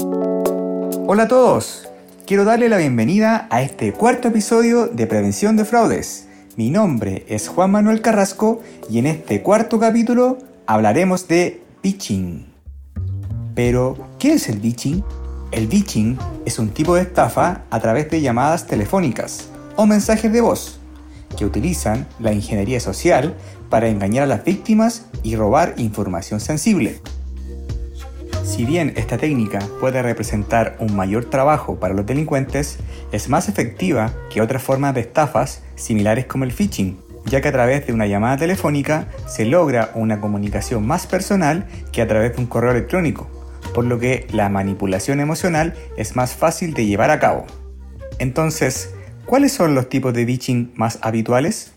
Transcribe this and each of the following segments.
Hola a todos, quiero darle la bienvenida a este cuarto episodio de Prevención de Fraudes. Mi nombre es Juan Manuel Carrasco y en este cuarto capítulo hablaremos de pitching. Pero, ¿qué es el bitching? El bitching es un tipo de estafa a través de llamadas telefónicas o mensajes de voz que utilizan la ingeniería social para engañar a las víctimas y robar información sensible. Si bien esta técnica puede representar un mayor trabajo para los delincuentes, es más efectiva que otras formas de estafas similares como el phishing, ya que a través de una llamada telefónica se logra una comunicación más personal que a través de un correo electrónico, por lo que la manipulación emocional es más fácil de llevar a cabo. Entonces, ¿cuáles son los tipos de phishing más habituales?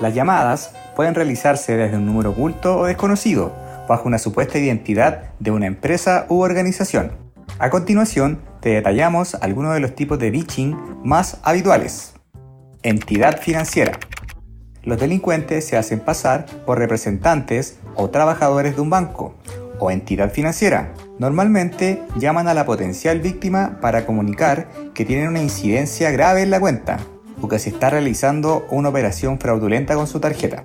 Las llamadas pueden realizarse desde un número oculto o desconocido, bajo una supuesta identidad de una empresa u organización. A continuación, te detallamos algunos de los tipos de phishing más habituales. Entidad financiera. Los delincuentes se hacen pasar por representantes o trabajadores de un banco o entidad financiera. Normalmente llaman a la potencial víctima para comunicar que tienen una incidencia grave en la cuenta o que se está realizando una operación fraudulenta con su tarjeta.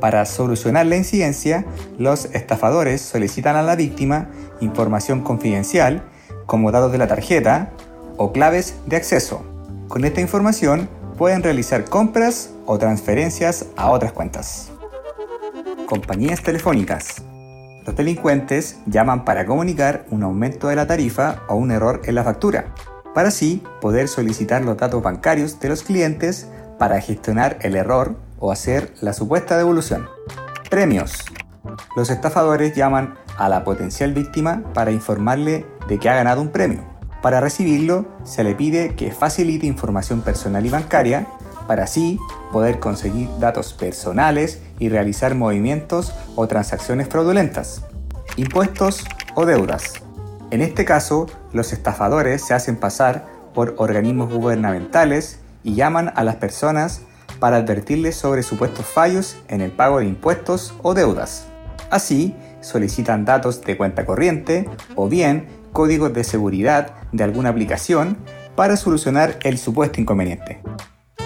Para solucionar la incidencia, los estafadores solicitan a la víctima información confidencial como datos de la tarjeta o claves de acceso. Con esta información pueden realizar compras o transferencias a otras cuentas. Compañías telefónicas. Los delincuentes llaman para comunicar un aumento de la tarifa o un error en la factura, para así poder solicitar los datos bancarios de los clientes para gestionar el error o hacer la supuesta devolución. Premios. Los estafadores llaman a la potencial víctima para informarle de que ha ganado un premio. Para recibirlo, se le pide que facilite información personal y bancaria para así poder conseguir datos personales y realizar movimientos o transacciones fraudulentas, impuestos o deudas. En este caso, los estafadores se hacen pasar por organismos gubernamentales y llaman a las personas para advertirles sobre supuestos fallos en el pago de impuestos o deudas. Así, solicitan datos de cuenta corriente o bien códigos de seguridad de alguna aplicación para solucionar el supuesto inconveniente.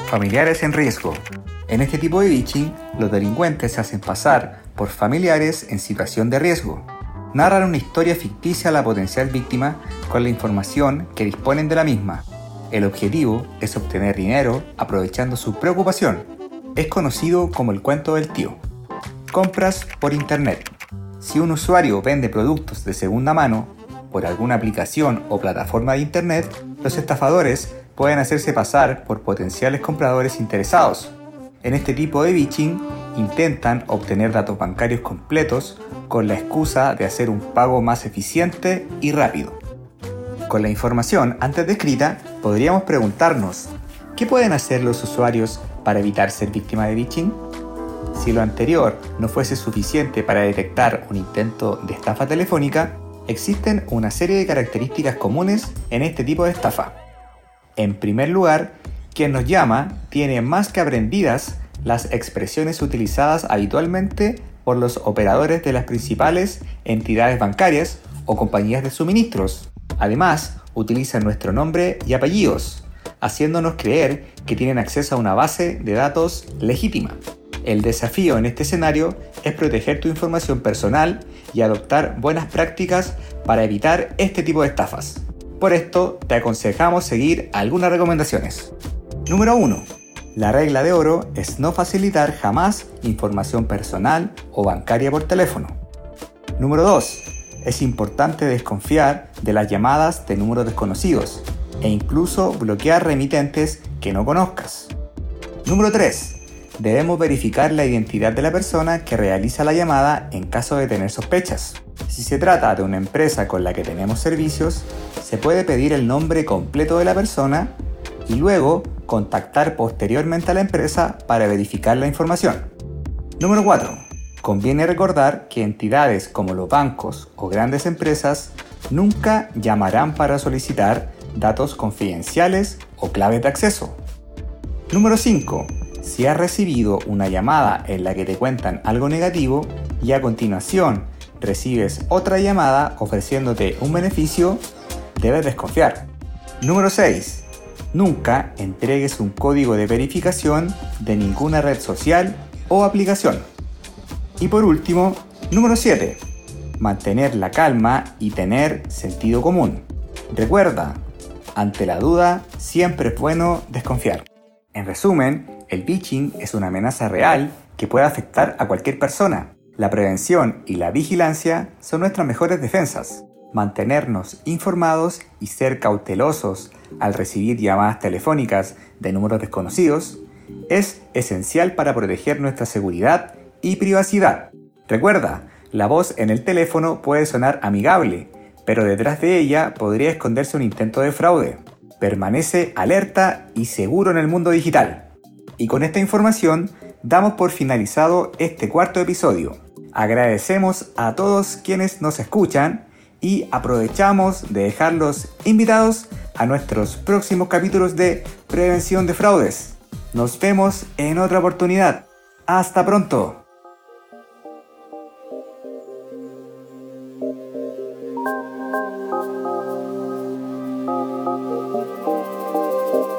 Familiares en riesgo. En este tipo de phishing, los delincuentes se hacen pasar por familiares en situación de riesgo. Narran una historia ficticia a la potencial víctima con la información que disponen de la misma, el objetivo es obtener dinero aprovechando su preocupación. Es conocido como el cuento del tío. Compras por Internet. Si un usuario vende productos de segunda mano por alguna aplicación o plataforma de Internet, los estafadores pueden hacerse pasar por potenciales compradores interesados. En este tipo de bitching intentan obtener datos bancarios completos con la excusa de hacer un pago más eficiente y rápido. Con la información antes descrita, podríamos preguntarnos, ¿qué pueden hacer los usuarios para evitar ser víctima de phishing? Si lo anterior no fuese suficiente para detectar un intento de estafa telefónica, existen una serie de características comunes en este tipo de estafa. En primer lugar, quien nos llama tiene más que aprendidas las expresiones utilizadas habitualmente por los operadores de las principales entidades bancarias o compañías de suministros, Además, utilizan nuestro nombre y apellidos, haciéndonos creer que tienen acceso a una base de datos legítima. El desafío en este escenario es proteger tu información personal y adoptar buenas prácticas para evitar este tipo de estafas. Por esto, te aconsejamos seguir algunas recomendaciones. Número 1. La regla de oro es no facilitar jamás información personal o bancaria por teléfono. Número 2 es importante desconfiar de las llamadas de números desconocidos e incluso bloquear remitentes que no conozcas. Número 3. Debemos verificar la identidad de la persona que realiza la llamada en caso de tener sospechas. Si se trata de una empresa con la que tenemos servicios, se puede pedir el nombre completo de la persona y luego contactar posteriormente a la empresa para verificar la información. Número 4. Conviene recordar que entidades como los bancos o grandes empresas nunca llamarán para solicitar datos confidenciales o claves de acceso. Número 5. Si has recibido una llamada en la que te cuentan algo negativo y a continuación recibes otra llamada ofreciéndote un beneficio, debes desconfiar. Número 6. Nunca entregues un código de verificación de ninguna red social o aplicación. Y por último, número 7. Mantener la calma y tener sentido común. Recuerda, ante la duda siempre es bueno desconfiar. En resumen, el pitching es una amenaza real que puede afectar a cualquier persona. La prevención y la vigilancia son nuestras mejores defensas. Mantenernos informados y ser cautelosos al recibir llamadas telefónicas de números desconocidos es esencial para proteger nuestra seguridad y privacidad. Recuerda, la voz en el teléfono puede sonar amigable, pero detrás de ella podría esconderse un intento de fraude. Permanece alerta y seguro en el mundo digital. Y con esta información damos por finalizado este cuarto episodio. Agradecemos a todos quienes nos escuchan y aprovechamos de dejarlos invitados a nuestros próximos capítulos de prevención de fraudes. Nos vemos en otra oportunidad. Hasta pronto. Thank you.